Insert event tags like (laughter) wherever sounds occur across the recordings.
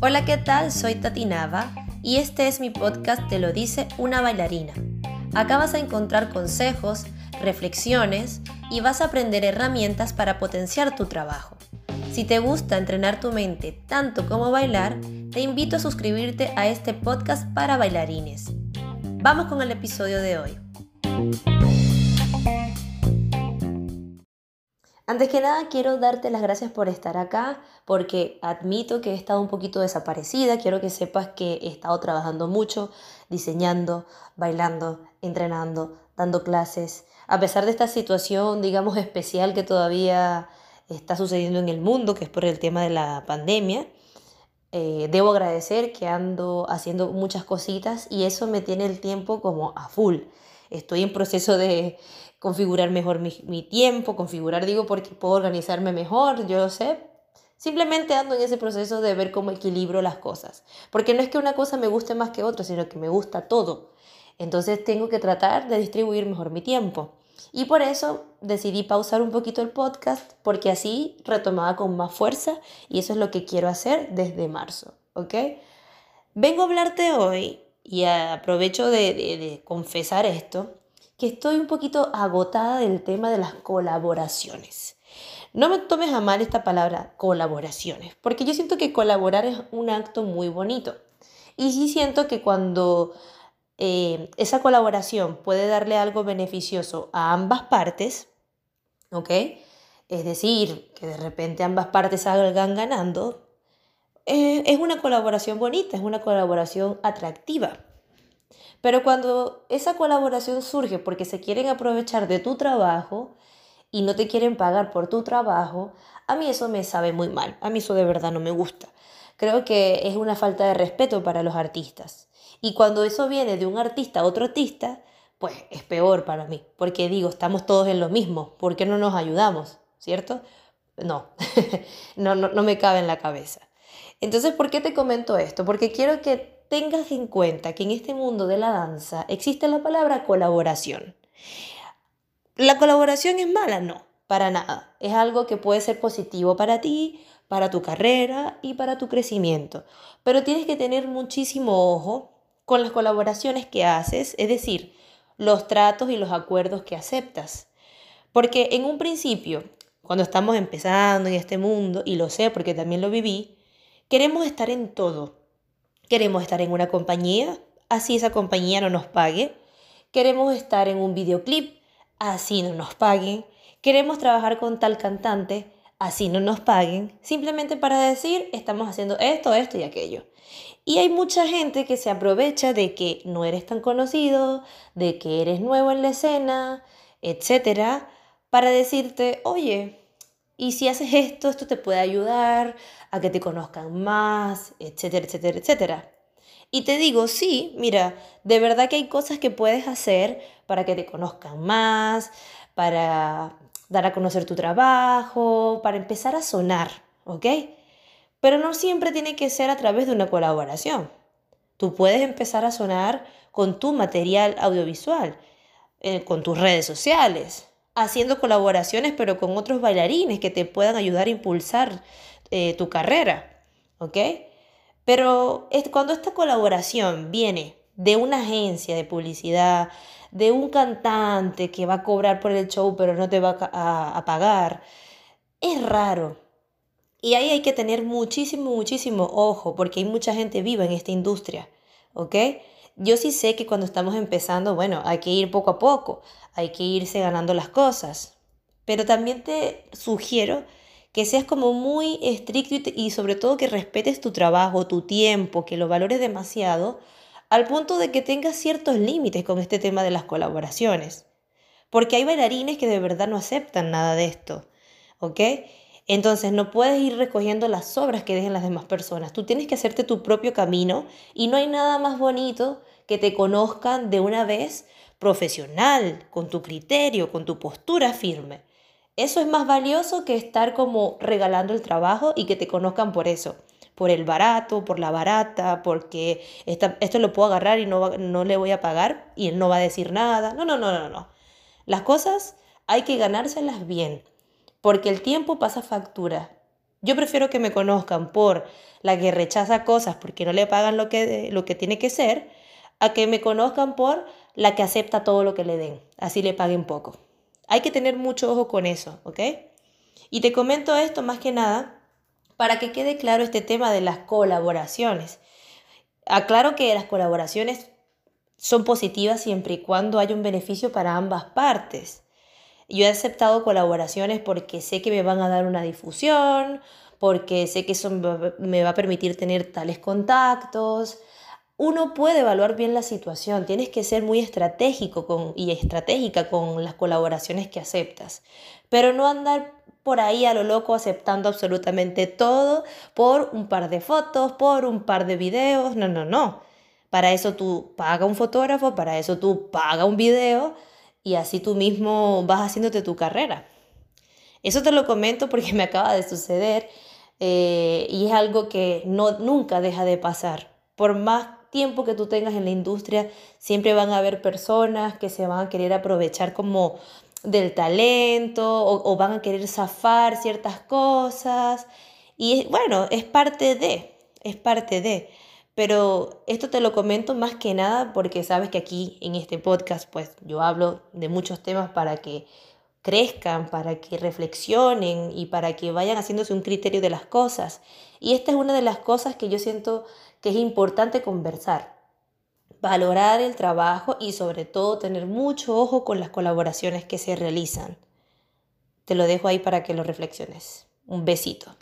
Hola, ¿qué tal? Soy Tati Nava y este es mi podcast Te lo dice una bailarina. Acá vas a encontrar consejos, reflexiones y vas a aprender herramientas para potenciar tu trabajo. Si te gusta entrenar tu mente tanto como bailar, te invito a suscribirte a este podcast para bailarines. Vamos con el episodio de hoy. Antes que nada, quiero darte las gracias por estar acá, porque admito que he estado un poquito desaparecida. Quiero que sepas que he estado trabajando mucho, diseñando, bailando, entrenando, dando clases. A pesar de esta situación, digamos, especial que todavía está sucediendo en el mundo, que es por el tema de la pandemia, eh, debo agradecer que ando haciendo muchas cositas y eso me tiene el tiempo como a full. Estoy en proceso de configurar mejor mi, tiempo, configurar digo porque puedo organizarme mejor, yo lo sé. Simplemente ando en ese proceso de ver cómo equilibro las cosas. Porque no es que una cosa me guste más que otra, sino que me gusta todo. Entonces tengo que tratar de distribuir mejor mi tiempo. Y por eso decidí pausar un poquito el podcast, porque así retomaba con más fuerza y eso es lo que quiero hacer desde marzo, ¿ok? Vengo a hablarte hoy y aprovecho de, confesar esto, que estoy un poquito agotada del tema de las colaboraciones. No me tomes a mal esta palabra colaboraciones, porque yo siento que colaborar es un acto muy bonito. Y sí siento que cuando eh, esa colaboración puede darle algo beneficioso a ambas partes, ¿ok? Es decir, que de repente ambas partes salgan ganando, eh, es una colaboración bonita, es una colaboración atractiva. Pero cuando esa colaboración surge porque se quieren aprovechar de tu trabajo y no te quieren pagar por tu trabajo, a mí eso me sabe muy mal. A mí eso de verdad no me gusta. Creo que es una falta de respeto para los artistas. Y cuando eso viene de un artista a otro artista, pues es peor para mí, porque digo, estamos todos en lo mismo, ¿por qué no nos ayudamos? ¿Cierto? No, (laughs) no, no, no me cabe en la cabeza. Entonces, ¿por qué te comento esto? Porque quiero que tengas en cuenta que en este mundo de la danza existe la palabra colaboración. ¿La colaboración es mala? No, para nada. Es algo que puede ser positivo para ti, para tu carrera y para tu crecimiento. Pero tienes que tener muchísimo ojo con las colaboraciones que haces, es decir, los tratos y los acuerdos que aceptas. Porque en un principio, cuando estamos empezando en este mundo, y lo sé porque también lo viví, queremos estar en todo. Queremos estar en una compañía, así esa compañía no nos pague. Queremos estar en un videoclip, así no nos paguen. Queremos trabajar con tal cantante, así no nos paguen. Simplemente para decir, estamos haciendo esto, esto y aquello. Y hay mucha gente que se aprovecha de que no eres tan conocido, de que eres nuevo en la escena, etcétera, para decirte, oye, y si haces esto, esto te puede ayudar a que te conozcan más, etcétera, etcétera, etcétera. Y te digo, sí, mira, de verdad que hay cosas que puedes hacer para que te conozcan más, para dar a conocer tu trabajo, para empezar a sonar, ¿ok? Pero no siempre tiene que ser a través de una colaboración. Tú puedes empezar a sonar con tu material audiovisual, eh, con tus redes sociales, haciendo colaboraciones pero con otros bailarines que te puedan ayudar a impulsar eh, tu carrera, ¿ok? Pero cuando esta colaboración viene de una agencia de publicidad, de un cantante que va a cobrar por el show pero no te va a, a pagar, es raro. Y ahí hay que tener muchísimo, muchísimo ojo porque hay mucha gente viva en esta industria, ¿ok? Yo sí sé que cuando estamos empezando, bueno, hay que ir poco a poco, hay que irse ganando las cosas. Pero también te sugiero que seas como muy estricto y, sobre todo que respetes tu trabajo, tu tiempo, que lo valores demasiado, al punto de que tengas ciertos límites con este tema de las colaboraciones. Porque hay bailarines que de verdad no aceptan nada de esto, ¿ok? Entonces no puedes ir recogiendo las obras que dejen las demás personas. Tú tienes que hacerte tu propio camino y no hay nada más bonito que te conozcan de una vez profesional, con tu criterio, con tu postura firme. Eso es más valioso que estar como regalando el trabajo y que te conozcan por eso, por el barato, por la barata, porque esto lo puedo agarrar y no, no le voy a pagar y él no va a decir nada. No, no, no, no, no. Las cosas hay que ganárselas bien porque el tiempo pasa factura. Yo prefiero que me conozcan por la que rechaza cosas porque no le pagan lo que, lo que tiene que ser, a que me conozcan por la que acepta todo lo que le den, así le paguen poco. Hay que tener mucho ojo con eso, ¿ok? Y te comento esto más que nada para que quede claro este tema de las colaboraciones. Aclaro que las colaboraciones son positivas siempre y cuando haya un beneficio para ambas partes. Yo he aceptado colaboraciones porque sé que me van a dar una difusión, porque sé que eso me va a permitir tener tales contactos. Uno puede evaluar bien la situación, tienes que ser muy estratégico con, y estratégica con las colaboraciones que aceptas, pero no andar por ahí a lo loco aceptando absolutamente todo por un par de fotos, por un par de videos. No, no, no. Para eso tú paga un fotógrafo, para eso tú paga un video y así tú mismo vas haciéndote tu carrera. Eso te lo comento porque me acaba de suceder eh, y es algo que no, nunca deja de pasar. Por más tiempo que tú tengas en la industria, siempre van a haber personas que se van a querer aprovechar como del talento o, van a querer zafar ciertas cosas. Y bueno, es parte de, es parte de. Pero esto te lo comento más que nada porque sabes que aquí en este podcast pues yo hablo de muchos temas para que crezcan, para que reflexionen y para que vayan haciéndose un criterio de las cosas. Y esta es una de las cosas que yo siento que es importante conversar valorar el trabajo y sobre todo tener mucho ojo con las colaboraciones que se realizan. Te lo dejo ahí para que lo reflexiones. Un besito.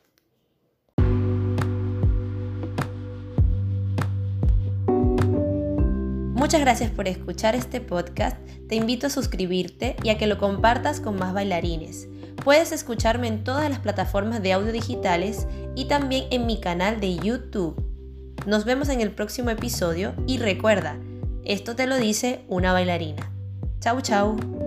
Muchas gracias por escuchar este podcast. Te invito a suscribirte y a que lo compartas con más bailarines. Puedes escucharme en todas las plataformas de audio digitales y también en mi canal de YouTube. Nos vemos en el próximo episodio y recuerda, esto te lo dice una bailarina. Chau chau.